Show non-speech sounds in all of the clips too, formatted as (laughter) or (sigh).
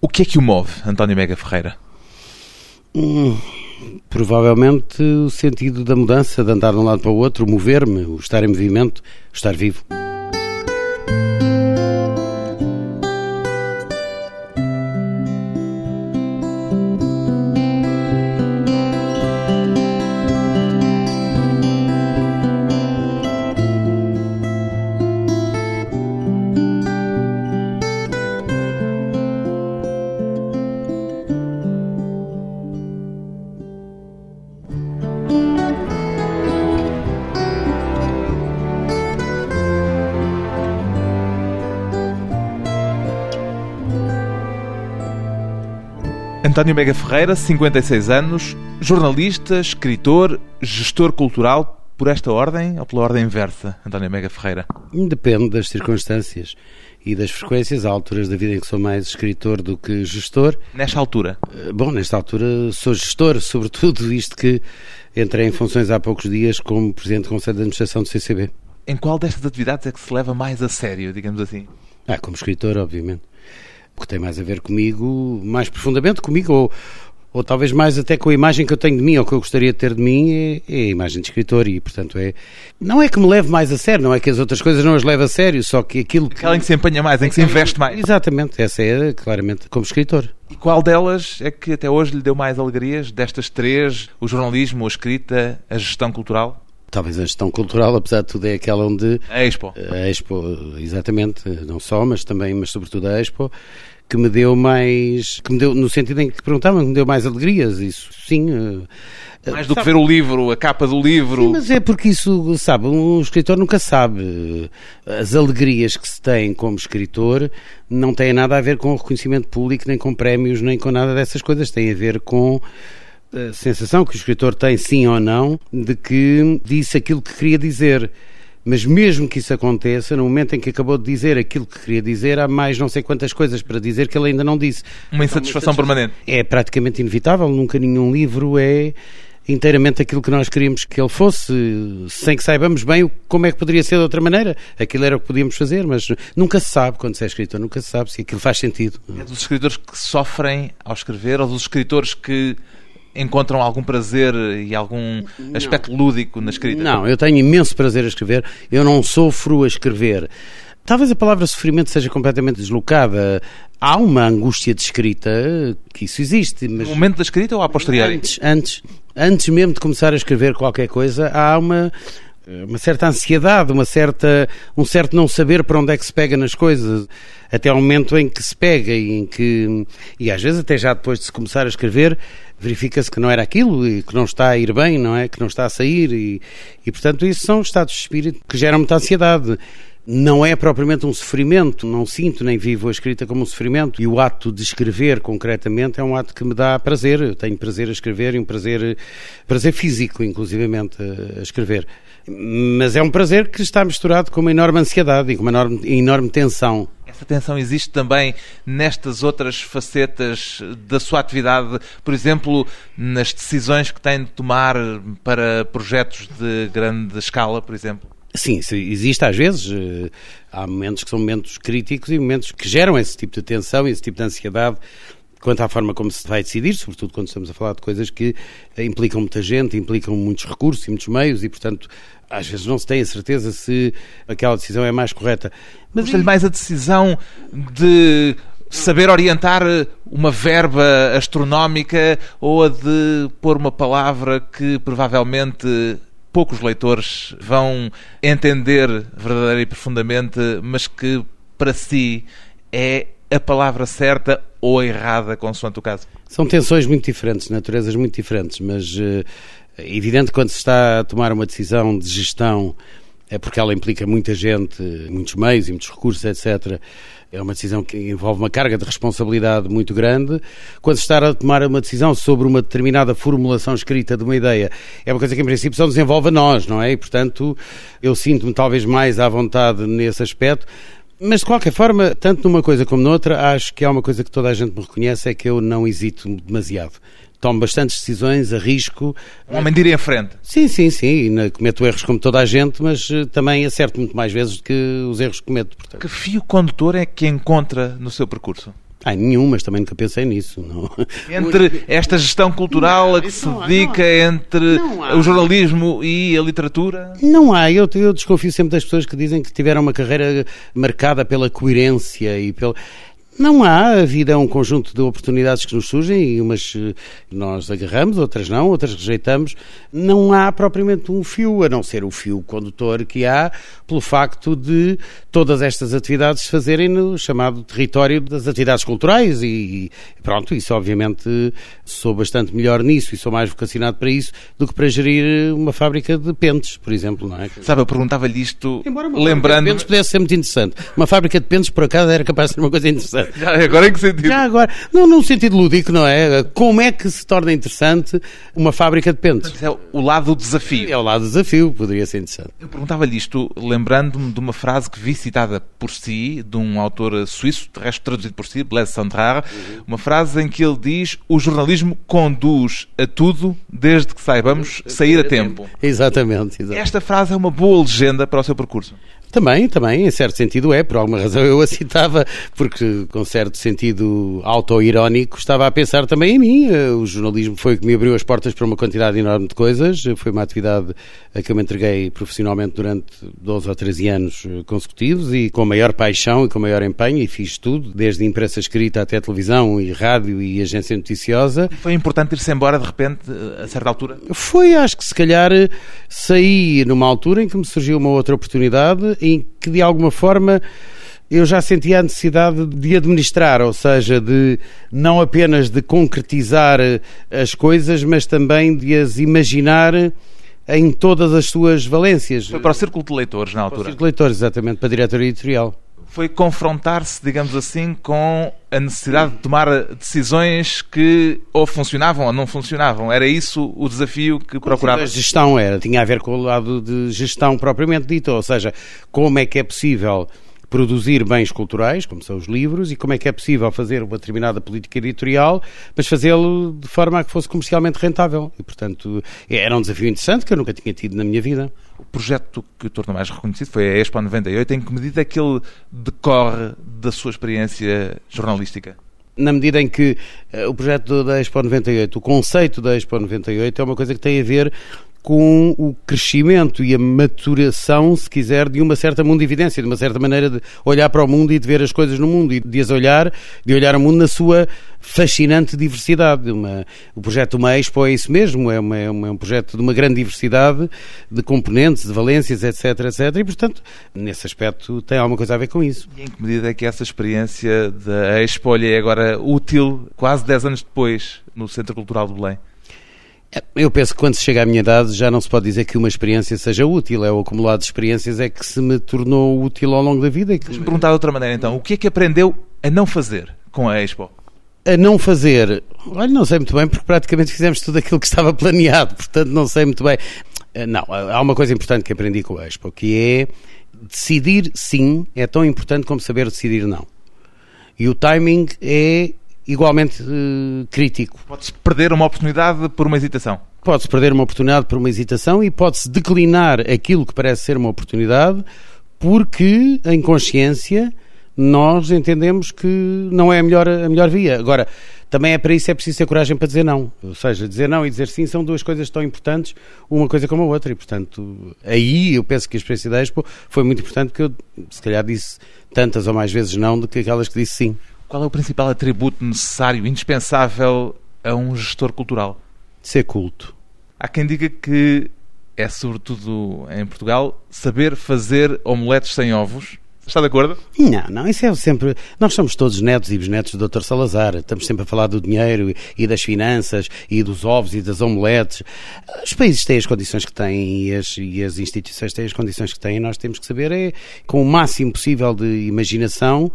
O que é que o move, António Mega Ferreira? Hum, provavelmente o sentido da mudança, de andar de um lado para o outro, mover-me, o estar em movimento, estar vivo. António Mega Ferreira, 56 anos, jornalista, escritor, gestor cultural, por esta ordem ou pela ordem inversa, António Mega Ferreira? Depende das circunstâncias e das frequências. Há alturas da vida em que sou mais escritor do que gestor. Nesta altura? Eh, bom, nesta altura sou gestor, (laughs) sobretudo visto que entrei em funções há poucos dias como Presidente do Conselho de Administração do CCB. Em qual destas atividades é que se leva mais a sério, digamos assim? Ah, como escritor, obviamente que tem mais a ver comigo, mais profundamente comigo, ou, ou talvez mais até com a imagem que eu tenho de mim, ou que eu gostaria de ter de mim, é, é, a imagem de escritor, e portanto é. Não é que me leve mais a sério, não é que as outras coisas não as leve a sério, só que aquilo. Aquela em que se empenha mais, em que se investe mais. Exatamente, essa é claramente como escritor. E qual delas é que até hoje lhe deu mais alegrias? Destas três, o jornalismo, a escrita, a gestão cultural? Talvez a gestão cultural, apesar de tudo, é aquela onde. A Expo. A Expo, exatamente, não só, mas também, mas sobretudo a Expo, que me deu mais. que me deu, no sentido em que perguntavam, que me deu mais alegrias, isso sim. Eh, mais do sabe, que ver o livro, a capa do livro. Sim, mas é porque isso, sabe, um escritor nunca sabe. As alegrias que se tem como escritor não têm nada a ver com o reconhecimento público, nem com prémios, nem com nada dessas coisas. Tem a ver com a sensação que o escritor tem, sim ou não, de que disse aquilo que queria dizer. Mas mesmo que isso aconteça, no momento em que acabou de dizer aquilo que queria dizer, há mais não sei quantas coisas para dizer que ele ainda não disse. Uma insatisfação então, permanente. É praticamente inevitável, nunca nenhum livro é inteiramente aquilo que nós queríamos que ele fosse, sem que saibamos bem como é que poderia ser de outra maneira. Aquilo era o que podíamos fazer, mas nunca se sabe, quando se é escritor, nunca se sabe se aquilo faz sentido. É dos escritores que sofrem ao escrever ou dos escritores que encontram algum prazer e algum aspecto lúdico na escrita? Não, eu tenho imenso prazer a escrever. Eu não sofro a escrever. Talvez a palavra sofrimento seja completamente deslocada. Há uma angústia de escrita que isso existe. Mas no momento da escrita ou a posteriori? Antes, antes, antes mesmo de começar a escrever qualquer coisa, há uma uma certa ansiedade, uma certa, um certo não saber para onde é que se pega nas coisas, até ao momento em que se pega e em que, e às vezes até já depois de se começar a escrever, verifica-se que não era aquilo e que não está a ir bem, não é? Que não está a sair e, e portanto isso são estados de espírito que geram muita ansiedade não é propriamente um sofrimento, não sinto nem vivo a escrita como um sofrimento. E o ato de escrever concretamente é um ato que me dá prazer. Eu tenho prazer a escrever e um prazer, prazer físico, inclusivamente, a escrever. Mas é um prazer que está misturado com uma enorme ansiedade e com uma enorme, enorme tensão. Essa tensão existe também nestas outras facetas da sua atividade, por exemplo, nas decisões que tem de tomar para projetos de grande escala, por exemplo? Sim, existe às vezes. Eh, há momentos que são momentos críticos e momentos que geram esse tipo de tensão esse tipo de ansiedade quanto à forma como se vai decidir, sobretudo quando estamos a falar de coisas que implicam muita gente, implicam muitos recursos e muitos meios e, portanto, às vezes não se tem a certeza se aquela decisão é mais correta. Mas Custa-lhe mais a decisão de saber orientar uma verba astronómica ou a de pôr uma palavra que provavelmente poucos leitores vão entender verdadeiramente e profundamente, mas que para si é a palavra certa ou errada, consoante o caso? São tensões muito diferentes, naturezas muito diferentes, mas uh, é evidente quando se está a tomar uma decisão de gestão é porque ela implica muita gente, muitos meios e muitos recursos, etc. É uma decisão que envolve uma carga de responsabilidade muito grande. Quando se está a tomar uma decisão sobre uma determinada formulação escrita de uma ideia, é uma coisa que em princípio só nos envolve a nós, não é? E portanto eu sinto-me talvez mais à vontade nesse aspecto. Mas de qualquer forma, tanto numa coisa como noutra, acho que há uma coisa que toda a gente me reconhece: é que eu não hesito demasiado tomo bastantes decisões, arrisco. Um homem de ir em frente. Sim, sim, sim. Cometo erros como toda a gente, mas eh, também acerto muito mais vezes do que os erros que cometo. Portanto. Que fio condutor é que encontra no seu percurso? Ah, nenhum, mas também nunca pensei nisso. Não. Entre esta gestão cultural a que se não há, dedica não há. entre Não o jornalismo e a literatura? Não há, eu, eu desconfio sempre das pessoas que dizem que tiveram uma carreira marcada pela coerência e pelo. Não há, a vida é um conjunto de oportunidades que nos surgem e umas eh, nós agarramos, outras não, outras rejeitamos. Não há propriamente um fio, a não ser o fio condutor que há pelo facto de todas estas atividades se fazerem no chamado território das atividades culturais e pronto, isso obviamente sou bastante melhor nisso e sou mais vocacionado para isso do que para gerir uma fábrica de pentes, por exemplo, não é? Sabe, eu perguntava-lhe isto Embora uma fábrica de lembrando. pentes pudesse ser muito interessante. Uma fábrica de pentes, por acaso, era capaz de ser uma coisa interessante. (laughs) Agora em que sentido? Já agora, não num sentido lúdico, não é? Como é que se torna interessante uma fábrica de pentes? É o lado do desafio. É o lado do desafio, poderia ser interessante. Eu perguntava-lhe isto lembrando-me de uma frase que vi citada por si, de um autor suíço, de resto traduzido por si, Blaise Sandrard, uma frase em que ele diz o jornalismo conduz a tudo desde que saibamos sair a tempo. Exatamente, exatamente. Esta frase é uma boa legenda para o seu percurso. Também, também, em certo sentido é, por alguma razão eu a citava, porque com certo sentido autoirónico estava a pensar também em mim. Eh, O jornalismo foi o que me abriu as portas para uma quantidade enorme de coisas, foi uma atividade a que eu me entreguei profissionalmente durante 12 ou 13 anos eh, consecutivos e com maior paixão e com maior empenho e fiz tudo, desde imprensa escrita até televisão e rádio e agência noticiosa. Foi importante ir-se embora de repente, a certa altura? Foi, acho que se calhar saí numa altura em que me surgiu uma outra oportunidade em que de alguma forma eu já sentia a necessidade de administrar, ou seja, de não apenas de concretizar as coisas, mas também de as imaginar em todas as suas valências. Foi para o círculo de leitores na Para altura. os leitores, exatamente, para a diretora editorial. Foi confrontar-se, digamos assim, com a necessidade de tomar decisões que ou funcionavam ou não funcionavam. Era isso o desafio que procurava? A gestão era, tinha a ver com o lado de gestão propriamente dito, ou seja, como é que é possível produzir bens culturais, como são os livros, e como é que é possível fazer uma determinada política editorial, mas fazê-lo de forma a que fosse comercialmente rentável. E, portanto, era um desafio interessante que eu nunca tinha tido na minha vida. O projeto que o tornou mais reconhecido foi a Expo 98. Em que medida é que ele decorre da sua experiência jornalística? na medida em que eh, o projeto da Expo 98, o conceito da Expo 98 é uma coisa que tem a ver com o crescimento e a maturação, se quiser, de uma certa mundividência, de uma certa maneira de olhar para o mundo e de ver as coisas no mundo e de as olhar, de olhar o mundo na sua fascinante diversidade. Uma, o projeto Uma Expo é isso mesmo, é, uma, é, é um projeto de uma grande diversidade de componentes, de valências, etc, etc, e portanto, nesse aspecto tem alguma coisa a ver com isso. E em que medida é que essa experiência da Expo é agora útil, quase 10 anos depois, no Centro Cultural de Belém? Eu penso que quando se chega à minha idade já não se pode dizer que uma experiência seja útil, é o acumulado de experiências é que se me tornou útil ao longo da vida. e que- Deixa-me perguntar de outra maneira então. O que é que aprendeu a não fazer com a Expo? A não fazer, olha, não sei muito bem, porque praticamente fizemos tudo aquilo que estava (laughs) planeado, portanto não sei muito bem. Eh, Não, há uma coisa importante que aprendi com a Expo, que é decidir sim é tão importante como saber decidir não. E o timing é igualmente eh, crítico. Pode-se perder uma oportunidade por uma hesitação. Pode-se perder uma oportunidade por uma hesitação e pode-se declinar aquilo que parece ser uma oportunidade porque, em consciência, nós entendemos que não é a melhor, a melhor via. Agora, também é para isso é preciso ter coragem para dizer não. Ou seja, dizer não e dizer sim são duas coisas tão importantes, uma coisa como a outra. E, portanto, aí eu penso que a experiência da Expo foi muito importante porque eu, se calhar, disse tantas ou mais vezes não do que aquelas que disse sim. Qual é o principal atributo necessário, indispensável a um gestor cultural? Ser culto. Há quem diga que é, sobretudo em Portugal, saber fazer omeletes sem ovos. Está de acordo? Não, não, isso é sempre. Nós somos todos netos e bisnetos do Dr. Salazar. Estamos sempre a falar do dinheiro e das finanças e dos ovos e das omeletes. Os países têm as condições que têm e as, e as instituições têm as condições que têm. E nós temos que saber, é, com o máximo possível de imaginação,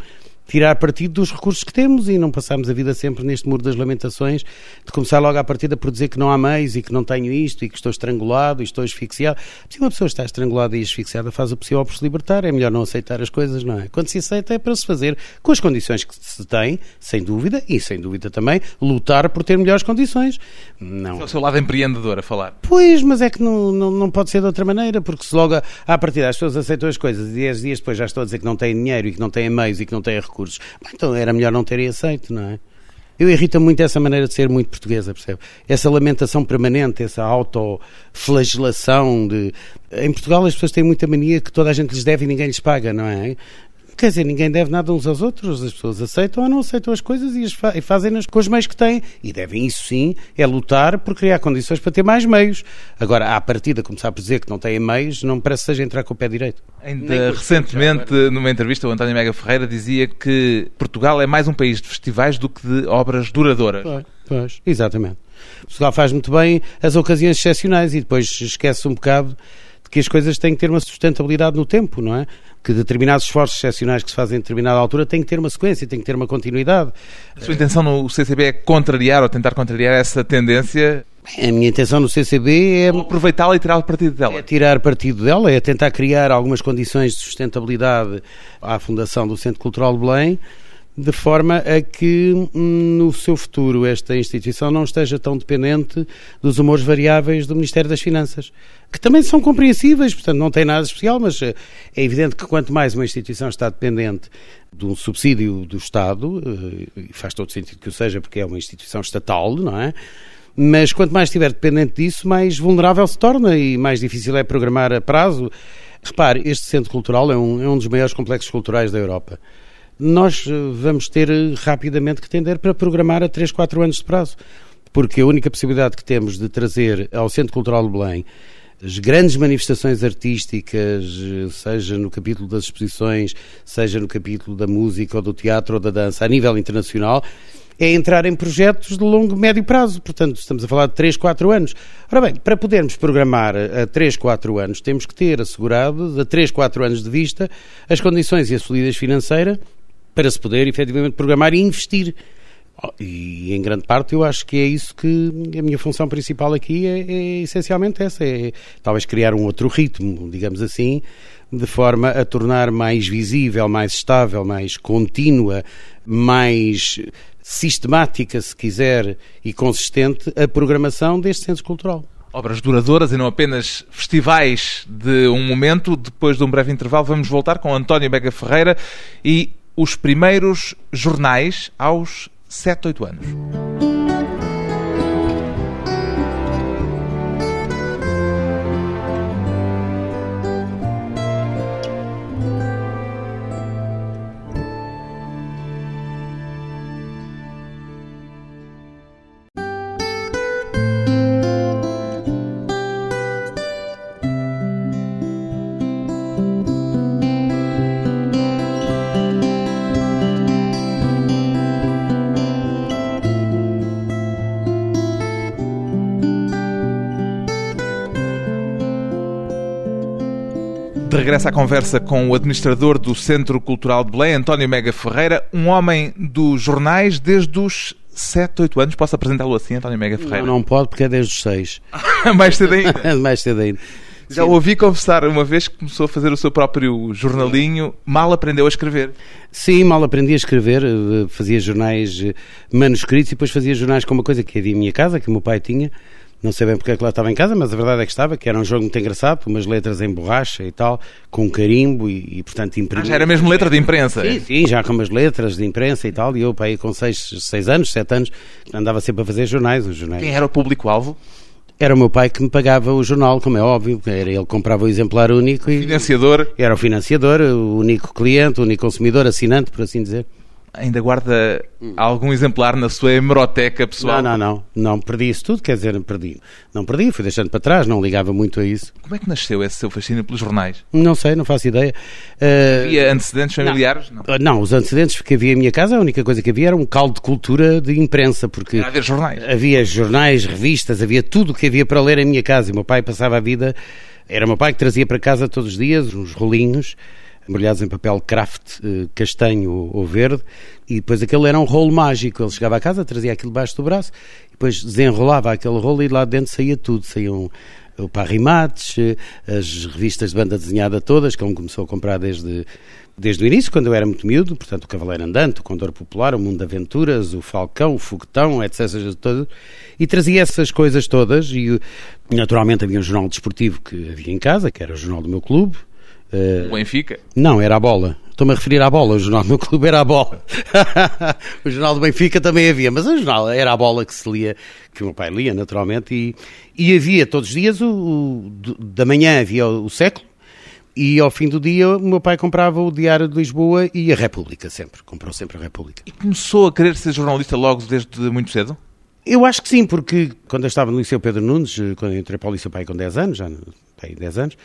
tirar partido dos recursos que temos e não passarmos a vida sempre neste muro das lamentações de começar logo à partida por dizer que não há meios e que não tenho isto e que estou estrangulado e estou asfixiado. Se uma pessoa está estrangulada e asfixiada faz o possível por se libertar, é melhor não aceitar as coisas, não é? Quando se aceita é para se fazer com as condições que se tem, sem dúvida, e sem dúvida também lutar por ter melhores condições. Não. É o seu lado empreendedor a falar. Pois, mas é que não, não, não pode ser de outra maneira, porque se logo à partida as pessoas aceitam as coisas e 10 dias depois já estão a dizer que não têm dinheiro e que não têm meios e que não têm recursos recursos. Então era melhor não terem aceito, não é? Eu irrita muito essa maneira de ser muito portuguesa, percebe? Essa lamentação permanente, essa autoflagelação de... Em Portugal as pessoas têm muita mania que toda a gente lhes deve e ninguém lhes paga, não é? Quer dizer, ninguém deve nada uns aos outros, as pessoas aceitam ou não aceitam as coisas e, fa e fazem-nas com os meios que têm. E devem, isso sim, é lutar por criar condições para ter mais meios. Agora, à partida, começar por dizer que não têm meios, não me parece que seja entrar com o pé direito. Ainda recentemente, numa entrevista, o António Mega Ferreira dizia que Portugal é mais um país de festivais do que de obras duradouras. Pois, pois exatamente. Portugal faz muito bem as ocasiões excepcionais e depois esquece um bocado que as coisas têm que ter uma sustentabilidade no tempo, não é? que determinados esforços excepcionais que se fazem em determinada altura têm que ter uma sequência, têm que ter uma continuidade. A sua intenção no CCB é contrariar ou tentar contrariar essa tendência? A minha intenção no CCB é aproveitá-la e tirar partido dela. É tirar partido dela, é tentar criar algumas condições de sustentabilidade à Fundação do Centro Cultural de Belém, de forma a que hum, no seu futuro esta instituição não esteja tão dependente dos humores variáveis do Ministério das Finanças, que também são compreensíveis, portanto não tem nada especial, mas eh, é evidente que quanto mais uma instituição está dependente de um subsídio do Estado, eh, e faz todo sentido que o seja porque é uma instituição estatal, não é? Mas quanto mais estiver dependente disso, mais vulnerável se torna e mais difícil é programar a prazo. Repare, este centro cultural é um, é um dos maiores complexos culturais da Europa nós eh, vamos ter eh, rapidamente que tender para programar a 3, 4 anos de prazo. Porque a única possibilidade que temos de trazer ao Centro Cultural de Belém as grandes manifestações artísticas, eh, seja no capítulo das exposições, seja no capítulo da música ou do teatro ou da dança, a nível internacional, é entrar em projetos de longo, médio prazo. Portanto, estamos a falar de 3, 4 anos. Ora bem, para podermos programar a 3, 4 anos, temos que ter assegurado, a 3, 4 anos de vista, as condições e a solidez financeira para se poder efetivamente programar e investir. Oh, e em grande parte eu acho que é isso que a minha função principal aqui é, é essencialmente essa, é talvez criar um outro ritmo, digamos assim, de forma a tornar mais visível, mais estável, mais contínua, mais sistemática, se quiser, e consistente a programação deste centro cultural. Obras duradouras e não apenas festivais de um momento. Depois de um breve intervalo, vamos voltar com António Bega Ferreira e os primeiros jornais aos 7, 8 anos. Regresso à conversa com o administrador do Centro Cultural de Belém, António Mega Ferreira, um homem dos jornais desde os 7, 8 anos. Posso apresentá-lo assim, António Mega Ferreira? Não, não pode, porque é desde os 6. (laughs) Mais cedo ainda? (laughs) Mais cedo ainda. Já o ouvi confessar uma vez que começou a fazer o seu próprio jornalinho, mal aprendeu a escrever. Sim, mal aprendi a escrever, eh, fazia jornais eh, manuscritos e depois fazia jornais com uma coisa que havia em minha casa, que o meu pai tinha, não sei bem porque é que lá estava em casa, mas a verdade é que estava, que era um jogo muito engraçado, umas letras em borracha e tal, com carimbo e, e portanto imprimido. Ah, já era mesmo letra de imprensa? Sim, sim, já com umas letras de imprensa e tal, e eu para aí com 6 seis, anos, 7 anos, andava sempre a fazer jornais, os jornais. Quem era o público-alvo? Era o meu pai que me pagava o jornal, como é óbvio, era ele que comprava o exemplar único e... Financiador? Era o financiador, o único cliente, o único consumidor, assinante, por assim dizer. Ainda guarda algum exemplar na sua hemeroteca pessoal? Não, não, não. Não perdi isso tudo, quer dizer, perdi. Não perdi, fui deixando para trás, não ligava muito a isso. Como é que nasceu esse seu fascínio pelos jornais? Não sei, não faço ideia. Uh... Havia antecedentes familiares? Não. Não. não, os antecedentes que havia em minha casa, a única coisa que havia era um caldo de cultura de imprensa, porque... Era haver jornais? Havia jornais, revistas, havia tudo o que havia para ler em minha casa. E o meu pai passava a vida... Era o meu pai que trazia para casa todos os dias uns rolinhos embrulhados em papel craft eh, castanho ou verde, e depois aquele era um rolo mágico. Ele chegava a casa, trazia aquilo debaixo do braço, e depois desenrolava aquele rolo e lá dentro saía tudo. Saíam o Parrimates, eh, as revistas de banda desenhada todas, que ele começou a comprar desde, desde o início, quando eu era muito miúdo, portanto, o Cavaleiro Andante, o Condor Popular, o Mundo de Aventuras, o Falcão, o Foguetão, etc. E trazia essas coisas todas, e naturalmente havia um jornal desportivo que havia em casa, que era o jornal do meu clube, Uh, o Benfica? Não, era a bola. Estou-me a referir à bola, o jornal do meu clube era a bola. (laughs) o jornal do Benfica também havia, mas o jornal era a bola que se lia, que o meu pai lia naturalmente, e, e havia todos os dias, o, o, da manhã havia o, o século, e ao fim do dia o meu pai comprava o Diário de Lisboa e a República sempre, comprou sempre a República. E começou a querer ser jornalista logo desde muito cedo? Eu acho que sim, porque quando eu estava no Liceu Pedro Nunes, quando eu entrei para o Liceu Pai com 10 anos, já tem 10 anos,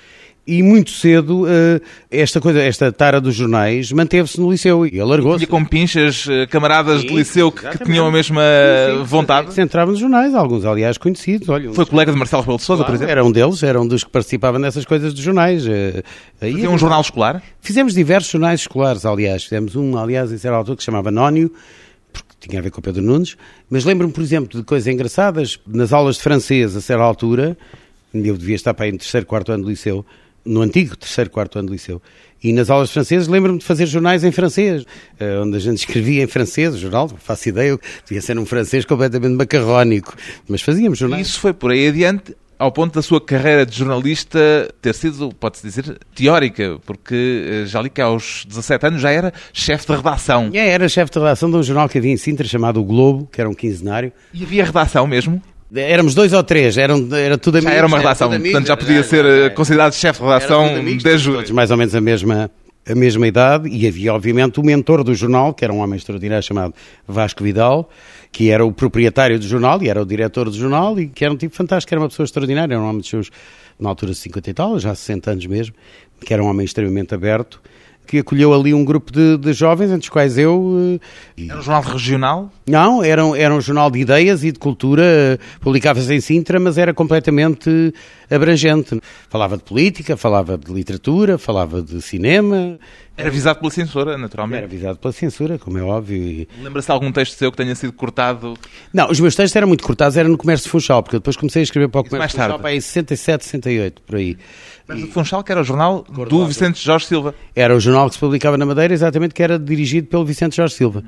e muito cedo eh, esta coisa, esta tara dos jornais manteve-se no liceu e alargou-se. E com pinchas, eh, camaradas Sim, de liceu que, que, tinham a mesma sim, sim, vontade? Se entravam nos jornais, alguns aliás conhecidos. Olha, Foi colega de Marcelo Rebelo de Sousa, claro, por exemplo? Era um deles, era um dos que participava nessas coisas dos jornais. Eh, Fazia um jornal escolar? Fizemos diversos jornais escolares, aliás. Fizemos um, aliás, em certa altura, que se chamava Nónio, porque tinha a ver com o Pedro Nunes, mas lembro-me, por exemplo, de coisas engraçadas, nas aulas de francês, a certa altura, eu devia estar para aí no terceiro, quarto ano do liceu, no antigo terceiro, quarto ano do liceu. E nas aulas de francês lembro-me de fazer jornais em francês, eh, onde a gente escrevia em francês, o jornal, faço ideia, devia ser um francês completamente macarrónico, mas fazíamos jornais. Isso foi por aí adiante, ao ponto da sua carreira de jornalista ter sido, pode-se dizer, teórica, porque eh, já li que aos 17 anos já era chefe de redação. É, era chefe de redação de um jornal que havia em Sintra chamado O Globo, que era um quinzenário. E havia redação mesmo? Éramos dois ou três, eram, era tudo amigos. Já era uma redação, era portanto já podia ser eh, considerado chefe de redação desde... Todos mais ou menos a mesma, a mesma idade. E havia obviamente o mentor do jornal, que era um homem extraordinário chamado Vasco Vidal, que era o proprietário do jornal e era o diretor do jornal e que era um tipo fantástico, era uma pessoa extraordinária, era um homem de seus, na altura de 50 e tal, já 60 anos mesmo, que era um homem extremamente aberto que acolheu ali um grupo de, de jovens, entre os quais eu. Eh, era um jornal regional? Não, era, era um jornal de ideias e de cultura, publicava-se em Sintra, mas era completamente abrangente. Falava de política, falava de literatura, falava de cinema. Era visado pela censura, naturalmente. Era visado pela censura, como é óbvio. Lembra-se de algum texto seu que tenha sido cortado? Não, os meus textos eram muito cortados, era no Comércio Funchal, porque eu depois comecei a escrever para o Comércio mais tarde. Funchal para aí 67, 68, por aí. Mas o Funchal, que era o jornal do Vicente Jorge Silva. Era o jornal que se publicava na Madeira, exatamente, que era dirigido pelo Vicente Jorge Silva.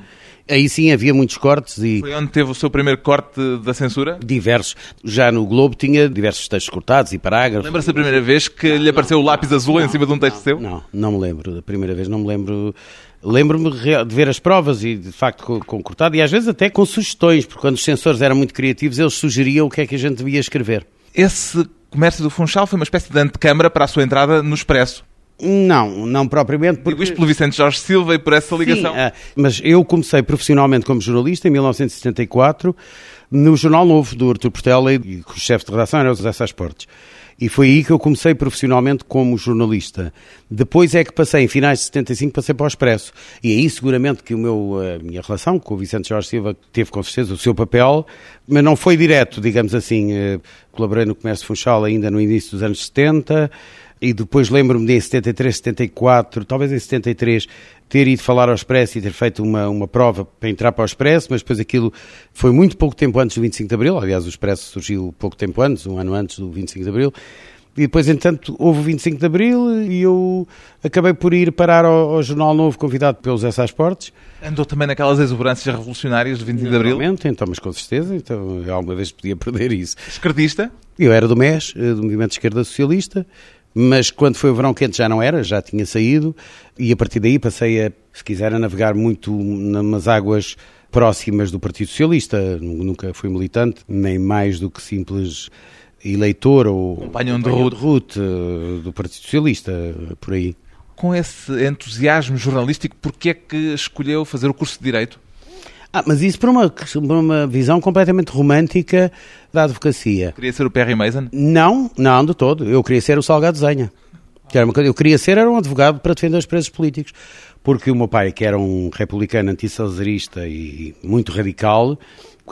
Aí sim havia muitos cortes e... Foi onde teve o seu primeiro corte da censura? Diversos. Já no Globo tinha diversos textos cortados e parágrafos. Lembra-se da primeira vez que lhe apareceu o lápis azul não, em cima de um texto não, seu? Não, não me lembro. Da primeira vez não me lembro... Lembro-me de ver as provas e, de facto, com, com, cortado e às vezes até com sugestões, porque quando os censores eram muito criativos, eles sugeriam o que é que a gente devia escrever. Esse comércio do Funchal foi uma espécie de antecâmara para a sua entrada no Expresso. Não, não propriamente. Porque... Digo isto pelo Vicente Jorge Silva e por essa ligação. Sim, uh, mas eu comecei profissionalmente como jornalista em 1974 no Jornal Novo do Artur Portela e o chefe de redação era o José Sá Portes. E foi aí que eu comecei profissionalmente como jornalista. Depois é que passei, em finais de 75, passei para o Expresso. E aí seguramente que o meu, a minha relação com o Vicente Jorge Silva teve com certeza o seu papel, mas não foi direto, digamos assim. Eh, colaborei no Comércio Funchal ainda no início dos anos 70, e depois lembro-me de em 73, 74, talvez em 73, ter ido falar ao Expresso e ter feito uma, uma prova para entrar para o Expresso, mas depois aquilo foi muito pouco tempo antes do 25 de Abril, aliás o Expresso surgiu pouco tempo antes, um ano antes do 25 de Abril, e depois, entanto, houve o 25 de Abril e eu acabei por ir parar ao, ao Jornal Novo, convidado pelos SA Sports. Andou também naquelas exuberâncias revolucionárias do 25 de Abril? Então, mas com certeza, então alguma vez podia perder isso. Esquerdista? Eu era do MES, eh, do Movimento de Esquerda Socialista, mas quando foi o verão quente já não era, já tinha saído, e a partir daí passei a, se quiser, a navegar muito nas águas próximas do Partido Socialista. Nunca fui militante, nem mais do que simples eleitor ou companhão de route eh, do Partido Socialista, por aí. Com esse entusiasmo jornalístico, porquê é que escolheu fazer o curso de Direito? Ah, mas isso por uma, por uma visão completamente romântica da advocacia. Queria ser o Perry Mason? Não, não, de todo. Eu queria ser o Salgado Zenha. Eu queria ser era um advogado para defender os presos políticos. Porque o meu pai, que era um republicano antissalazarista e muito radical,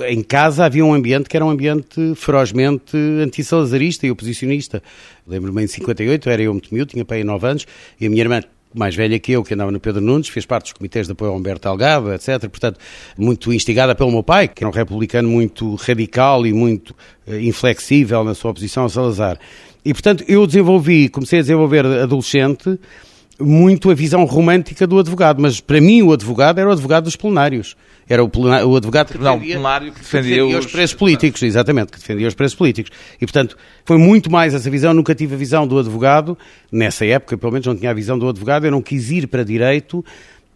em casa havia um ambiente que era um ambiente ferozmente antissalazarista e oposicionista. Lembro-me em 58, era eu muito miúdo, tinha pai 9 anos, e a minha irmã mais velha que eu, que andava no Pedro Nunes, fez parte dos comitês de apoio ao Humberto Algado, etc. Portanto, muito instigada pelo meu pai, que era um republicano muito radical e muito uh, inflexível na sua oposição ao Salazar. E, portanto, eu desenvolvi, comecei a desenvolver adolescente muito a visão romântica do advogado, mas para mim o advogado era o advogado dos plenários. Era o, o advogado Tribunal que defendia, plenário que defendia, que defendia os, os preços políticos, exatamente, que defendia os preços políticos. E, portanto, foi muito mais essa visão. Nunca tive a visão do advogado, nessa época, pelo menos não tinha a visão do advogado. Eu não quis ir para direito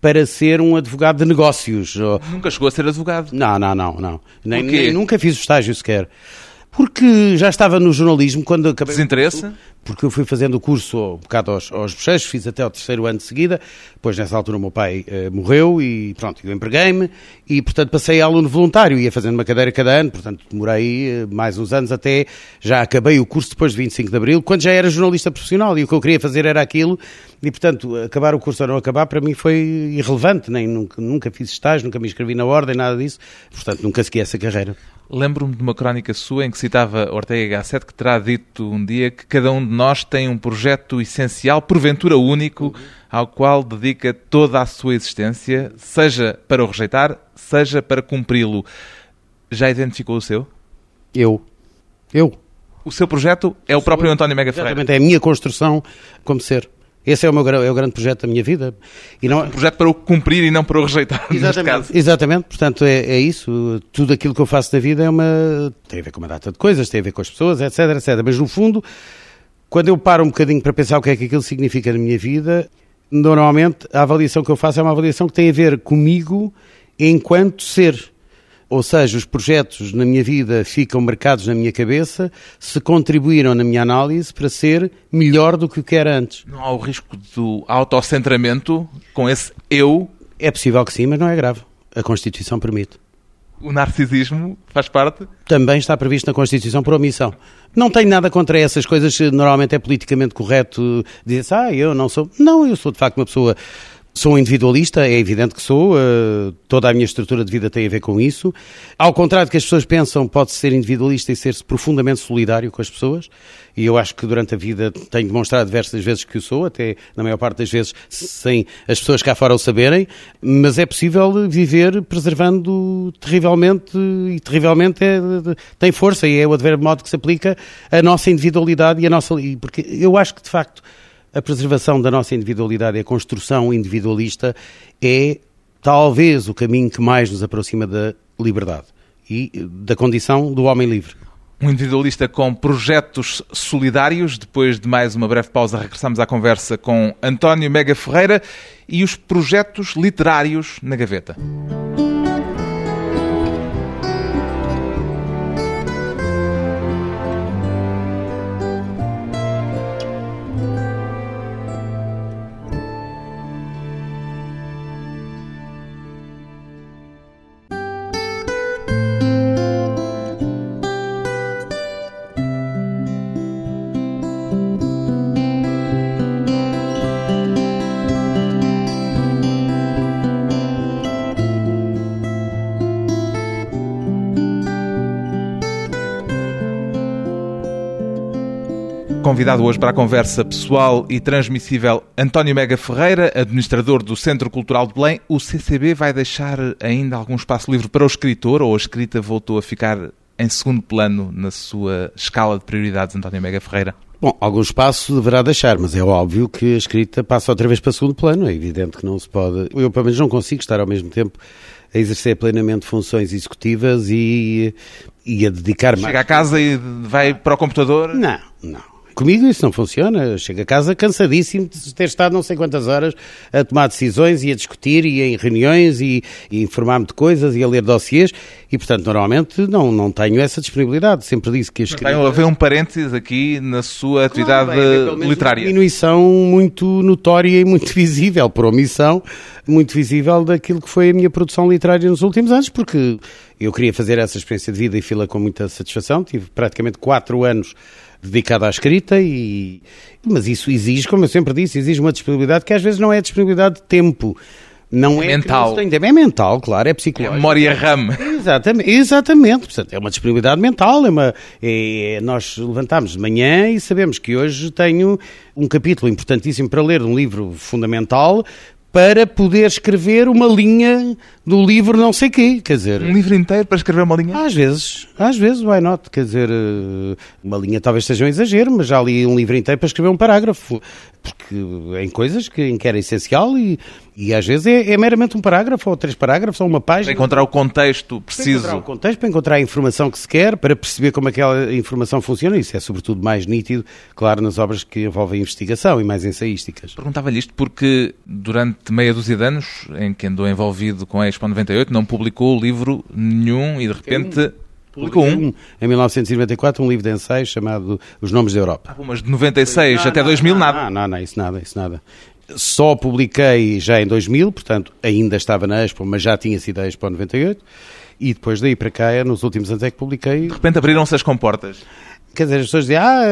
para ser um advogado de negócios. Nunca chegou a ser advogado? Não, não, não. não. Nem, nem, nunca fiz o estágio sequer. Porque já estava no jornalismo quando acabei. Desinteresse? Porque eu fui fazendo o curso um bocado aos, aos bochechos, fiz até o terceiro ano de seguida. Depois, nessa altura, o meu pai eh, morreu e pronto, eu empreguei-me e, portanto, passei a aluno voluntário. Ia fazendo uma cadeira cada ano, portanto, demorei eh, mais uns anos até já acabei o curso depois de 25 de Abril, quando já era jornalista profissional e o que eu queria fazer era aquilo. E, portanto, acabar o curso ou não acabar, para mim foi irrelevante. Nem, nunca, nunca fiz estágio, nunca me inscrevi na ordem, nada disso. Portanto, nunca segui essa carreira. Lembro-me de uma crónica sua em que citava Ortega Gasset que terá dito um dia que cada um de nós tem um projeto essencial, porventura único, ao qual dedica toda a sua existência, seja para o rejeitar, seja para cumpri-lo. Já identificou o seu? Eu. Eu. O seu projeto é o próprio António Mega Ferreira? Exatamente, é a minha construção como ser. Esse é o, meu, é o grande projeto da minha vida. E não... Um projeto para o cumprir e não para o rejeitar, exatamente, Exatamente, portanto é, é, isso. Tudo aquilo que eu faço na vida é uma... tem a ver com uma data de coisas, tem a ver com as pessoas, etc, etc. Mas no fundo, quando eu paro um bocadinho para pensar o que é que aquilo significa na minha vida, normalmente a avaliação que eu faço é uma avaliação que tem a ver comigo enquanto ser ou seja, os projetos na minha vida ficam marcados na minha cabeça se contribuíram na minha análise para ser melhor do que o que era antes. Não há o risco do autocentramento com esse eu? É possível que sim, mas não é grave. A Constituição permite. O narcisismo faz parte? Também está previsto na Constituição por omissão. Não tenho nada contra essas coisas, normalmente é politicamente correto dizer ah, eu não sou. Não, eu sou de facto uma pessoa Sou um individualista, é evidente que sou, uh, toda a minha estrutura de vida tem a ver com isso. Ao contrário do que as pessoas pensam, pode ser individualista e ser-se profundamente solidário com as pessoas, e eu acho que durante a vida tenho demonstrado diversas vezes que o sou, até na maior parte das vezes sem as pessoas cá fora o saberem, mas é possível viver preservando terrivelmente, e terrivelmente é, tem força, e é o advérbio modo que se aplica a nossa individualidade e a nossa. Porque eu acho que de facto a preservação da nossa individualidade e a construção individualista é talvez o caminho que mais nos aproxima da liberdade e da condição do homem livre. Um individualista com projetos solidários. Depois de mais uma breve pausa, regressamos à conversa com António Mega Ferreira e os projetos literários na gaveta. Convidado hoje para a conversa pessoal e transmissível António Mega Ferreira, administrador do Centro Cultural de Belém. O CCB vai deixar ainda algum espaço livre para o escritor ou a escrita voltou a ficar em segundo plano na sua escala de prioridades, António Mega Ferreira? Bom, algum espaço deverá deixar, mas é óbvio que a escrita passa outra vez para segundo plano. É evidente que não se pode. Eu, pelo menos, não consigo estar ao mesmo tempo a exercer plenamente funções executivas e, e a dedicar mais. Chega a casa e vai para o computador? Não, não. Comigo isso não funciona. chego a casa cansadíssimo de ter estado não sei quantas horas a tomar decisões e a discutir e em reuniões e, e informar-me de coisas e a ler dossiês e, portanto, normalmente não, não tenho essa disponibilidade. Sempre disse que a escrita... Tem haver um parênteses aqui na sua atividade claro, bem, literária. Uma diminuição muito notória e muito (laughs) visível, por omissão, muito visível daquilo que foi a minha produção literária nos últimos anos, porque eu queria fazer essa experiência de vida e fila com muita satisfação. Tive praticamente quatro anos dedicado à escrita, e, mas isso exige, como eu sempre disse, exige uma disponibilidade que às vezes não é disponibilidade de tempo. Não é, é mental. Tem, é mental, claro, é psicológico. É memória RAM. Exatamente, exatamente. Portanto, é uma disponibilidade mental. É uma, é, nós levantamos de manhã e sabemos que hoje tenho um capítulo importantíssimo para ler, um livro fundamental, para poder escrever uma linha do livro não sei quê, quer dizer... Um livro inteiro para escrever uma linha? Às vezes, às vezes, why not? Quer dizer, eh, uma linha talvez seja um exagero, mas já li um livro inteiro para escrever um parágrafo, porque em coisas que, em que era essencial e, e às vezes é, é meramente um parágrafo, ou três parágrafos, ou uma página. Para encontrar o contexto preciso. Para encontrar o contexto, para encontrar a informação que se quer, para perceber como aquela informação funciona. Isso é sobretudo mais nítido, claro, nas obras que envolvem investigação e mais ensaísticas. Perguntava-lhe isto porque durante meia dúzia de anos em que andou envolvido com a Expo 98 não publicou livro nenhum e de repente... Publicou um. Em 1994, um livro de ensaios chamado Os Nomes da Europa. Ah, mas de 96 não, até não, 2000, não, nada. Não, não, não, isso nada, isso nada. Só publiquei já em 2000, portanto, ainda estava na Expo, mas já tinha sido a Expo 98. E depois daí para cá, nos últimos anos é que publiquei. De repente abriram-se as comportas. Quer dizer, as pessoas dizem, ah,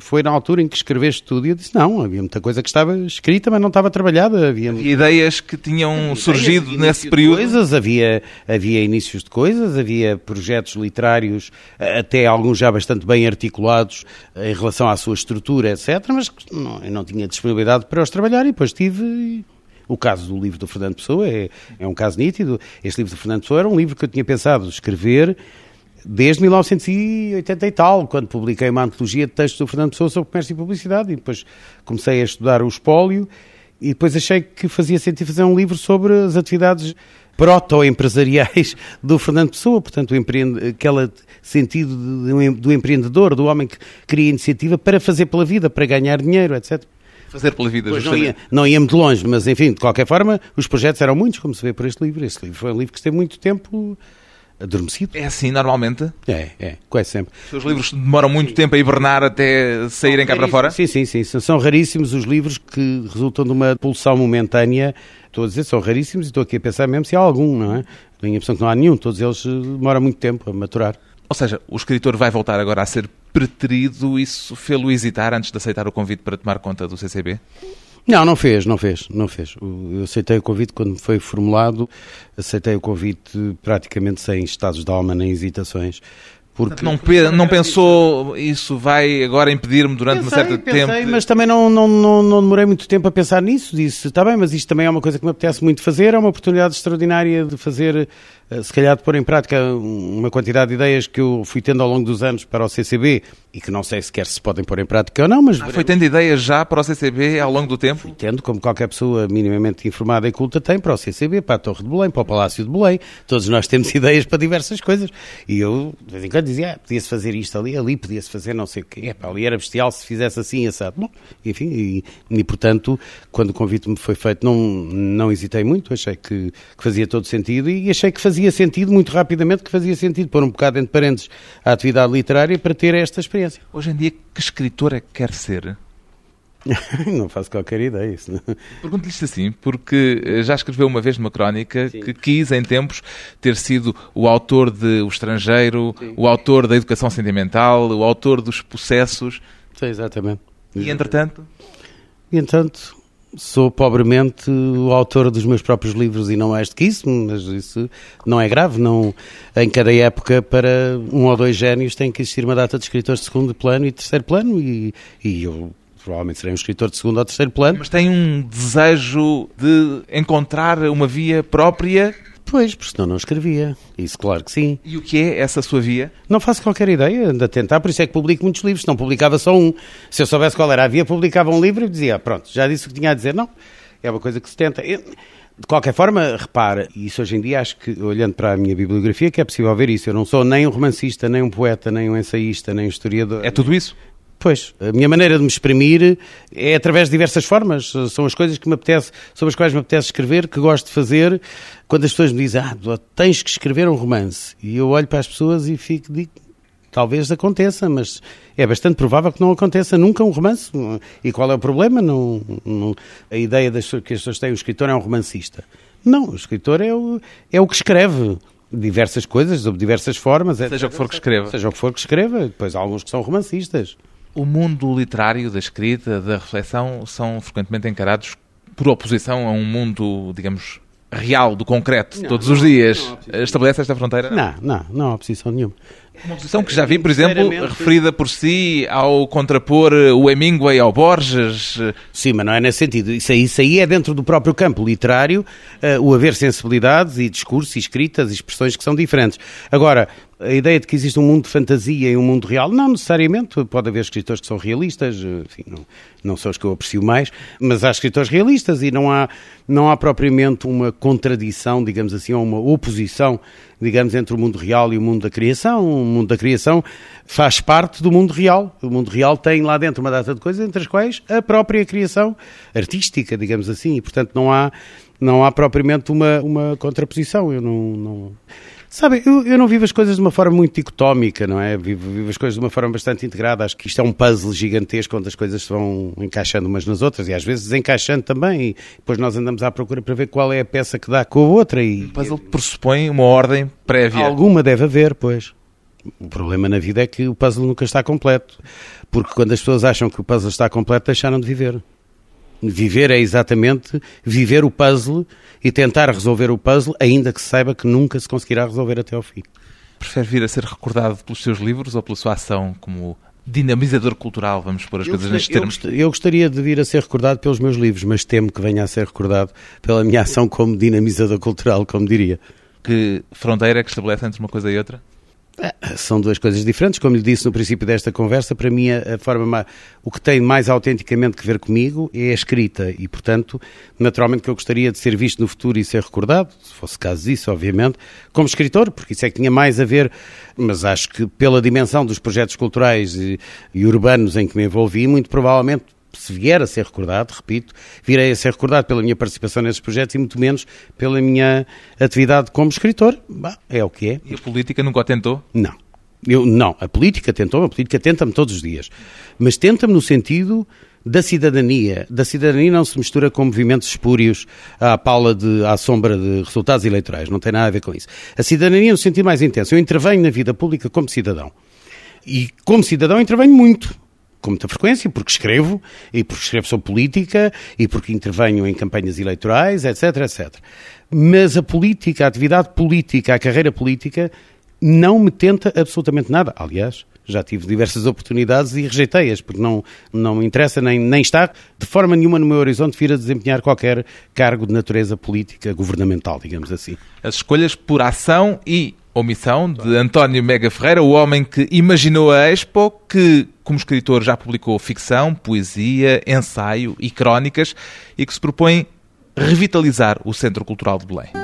foi na altura em que escreveste tudo. E eu disse, não, havia muita coisa que estava escrita, mas não estava trabalhada. Havia, havia ideias que tinham havia surgido ideias, nesse período. Coisas, havia, havia inícios de coisas, havia projetos literários, até alguns já bastante bem articulados em relação à sua estrutura, etc. Mas não, eu não tinha disponibilidade para os trabalhar e depois tive o caso do livro do Fernando Pessoa é, é um caso nítido. Este livro do Fernando Pessoa era um livro que eu tinha pensado escrever desde 1980 e tal, quando publiquei uma antologia de textos do Fernando Pessoa sobre comércio e publicidade, e depois comecei a estudar o espólio, e depois achei que fazia sentido fazer um livro sobre as atividades proto-empresariais (laughs) do Fernando Pessoa, portanto, o empreende, aquele sentido do empreendedor, do homem que cria iniciativa para fazer pela vida, para ganhar dinheiro, etc. Fazer pela vida, pois não ia, não ia muito longe, mas enfim, de qualquer forma, os projetos eram muitos, como se vê por este livro. Este livro foi um livro que esteve muito tempo adormecido. É assim normalmente? É, é, quase sempre. Os seus livros demoram muito sim. tempo a hibernar até saírem cá para fora? Sim, sim, sim. São raríssimos os livros que resultam de uma pulsão momentânea. Estou a dizer, são raríssimos e estou aqui a pensar mesmo se há algum, não é? Tenho a impressão que não há nenhum. Todos eles eh, demoram muito tempo a maturar. Ou seja, o escritor vai voltar agora a ser preterido. Isso fê-lo hesitar antes de aceitar o convite para tomar conta do CCB? Não, não fez, não fez, não fez. Eu aceitei o convite quando foi formulado, aceitei o convite praticamente sem estados de alma nem hesitações. Porque não, não pensou isso vai agora impedir-me durante pensei, um certo pensei, tempo? mas também não, não, não, não, demorei muito tempo a pensar nisso. Disse, está bem, mas isto também é uma coisa que me apetece muito fazer, é uma oportunidade extraordinária de fazer se calhar de pôr em prática uma quantidade de ideias que eu fui tendo ao longo dos anos para o CCB e que não sei sequer se podem pôr em prática ou não, mas... Ah, foi tendo ideias já para o CCB ao longo do tempo? Fui tendo, como qualquer pessoa minimamente informada e culta tem, para o CCB, para a Torre de Belém, para o Palácio de Belém. Todos nós temos (laughs) ideias para diversas coisas. E eu, de vez em quando, dizia, ah, podia-se fazer isto ali, ali podia-se fazer não sei o quê. É, pá, ali era bestial se fizesse assim, assado. Bom, enfim, e, e portanto, quando o convite me foi feito, não, não hesitei muito, achei que, que fazia todo sentido e achei que fazia sentido muito rapidamente que fazia sentido pôr um bocado entre parênteses a atividade literária para ter esta experiência. Hoje em dia, que escritor é que quer ser? (laughs) não faço qualquer ideia. Isso Pergunto-lhe isto assim, porque eh, já escreveu uma vez numa crónica Sim. que quis, em tempos, ter sido o autor de O Estrangeiro, Sim. o autor da Educação Sentimental, o autor dos Processos. Sim, exatamente. E, entretanto? E, entretanto, sou pobremente o autor dos meus próprios livros e não mais do que isso, mas isso não é grave. Não, em cada época, para um ou dois génios, tem que existir uma data de escritores de segundo plano e terceiro plano, e, e eu provavelmente serei um escritor de segundo ou terceiro plano. Mas tem um desejo de encontrar uma via própria Pois, porque senão não escrevia. Isso, claro que sim. E o que é essa sua via? Não faço qualquer ideia de tentar, por isso é que publico muitos livros. Não publicava só um. Se eu soubesse qual era a via, publicava um livro e dizia, pronto, já disse o que tinha a dizer. Não, é uma coisa que se tenta. Eu, de qualquer forma, repara, e isso hoje em dia acho que, olhando para a minha bibliografia, que é possível ver isso. Eu não sou nem um romancista, nem um poeta, nem um ensaísta, nem um historiador. É tudo isso? Pois, a minha maneira de me exprimir é através de diversas formas. São as coisas que me apetece, sobre as quais me apetece escrever, que gosto de fazer. Quando as pessoas me dizem, ah, tens que escrever um romance. E eu olho para as pessoas e fico, digo, talvez aconteça, mas é bastante provável que não aconteça nunca um romance. E qual é o problema? Não, não, a ideia das, que as pessoas têm, o escritor é um romancista. Não, o escritor é o, é o que escreve diversas coisas, de diversas formas. Seja o que for que escreva. Seja o que for que escreva. Depois há alguns que são romancistas o mundo literário, da escrita, da reflexão, são frequentemente encarados por oposição a um mundo, digamos, real, do concreto, não, todos os dias. Estabelece esta fronteira? Não, não, não há oposição nenhuma. Uma posição que já vi, por exemplo, referida por si ao contrapor o Hemingway ao Borges. Sim, mas não é nesse sentido. Isso aí, isso aí é dentro do próprio campo literário, uh, o haver sensibilidades e discursos e escritas e expressões que são diferentes. Agora, a ideia de que existe um mundo de fantasia e um mundo real, não necessariamente. Pode haver escritores que são realistas, enfim, não, não são os que eu aprecio mais, mas há escritores realistas e não há, não há propriamente uma contradição, digamos assim, ou uma oposição, digamos, entre o mundo real e o mundo da criação. O mundo da criação faz parte do mundo real. O mundo real tem lá dentro uma data de coisas, entre as quais a própria criação artística, digamos assim, e portanto não há, não há propriamente uma, uma contraposição. Eu não... não Sabe, eu, eu não vivo as coisas de uma forma muito dicotómica, não é? Vivo, vivo, as coisas de uma forma bastante integrada. Acho que isto é um puzzle gigantesco onde as coisas se vão encaixando umas nas outras e às vezes desencaixando também. E depois nós andamos à procura para ver qual é a peça que dá com a outra. E, o puzzle pressupõe uma ordem prévia. Alguma deve haver, pois. O problema na vida é que o puzzle nunca está completo. Porque quando as pessoas acham que o puzzle está completo, deixaram de viver. Viver é exatamente viver o puzzle e tentar resolver o puzzle, ainda que saiba que nunca se conseguirá resolver até ao fim. Prefere vir a ser recordado pelos seus livros ou pela sua ação como dinamizador cultural, vamos pôr as coisas nestes termos? Eu gostaria de vir a ser recordado pelos meus livros, mas temo que venha a ser recordado pela minha ação como dinamizador cultural, como diria. Que fronteira é que estabelece entre uma coisa e outra? É, são duas coisas diferentes, como lhe disse no princípio desta conversa, para mim a forma o que tem mais autenticamente que ver comigo é a escrita. E, portanto, naturalmente que eu gostaria de ser visto no futuro e ser recordado, se fosse caso disso, obviamente, como escritor, porque isso é que tinha mais a ver, mas acho que pela dimensão dos projetos culturais e, e urbanos em que me envolvi, muito provavelmente se vier a ser recordado, repito, virei a ser recordado pela minha participação nesses projetos e muito menos pela minha atividade como escritor. Bah, é o que é. E a política nunca o tentou? Não. Eu, não, a política tentou, a política tenta-me todos os dias. Mas tenta-me no sentido da cidadania. Da cidadania não se mistura com movimentos espúrios à pala de, à sombra de resultados eleitorais. Não tem nada a ver com isso. A cidadania no sentido mais intenso. Eu intervenho na vida pública como cidadão. E como cidadão intervenho muito com muita frequência, porque escrevo, e porque escrevo sobre política, e porque intervenho em campanhas eleitorais, etc, etc. Mas a política, a atividade política, a carreira política, não me tenta absolutamente nada. Aliás, já tive diversas oportunidades e rejeitei-as, porque não, não me interessa nem, nem está de forma nenhuma no meu horizonte vir a desempenhar qualquer cargo de natureza política governamental, digamos assim. As escolhas por ação e omissão de António Mega Ferreira, o homem que imaginou a Expo, que como escritor já publicou ficção, poesia, ensaio e crónicas e que se propõe revitalizar o Centro Cultural de Belém.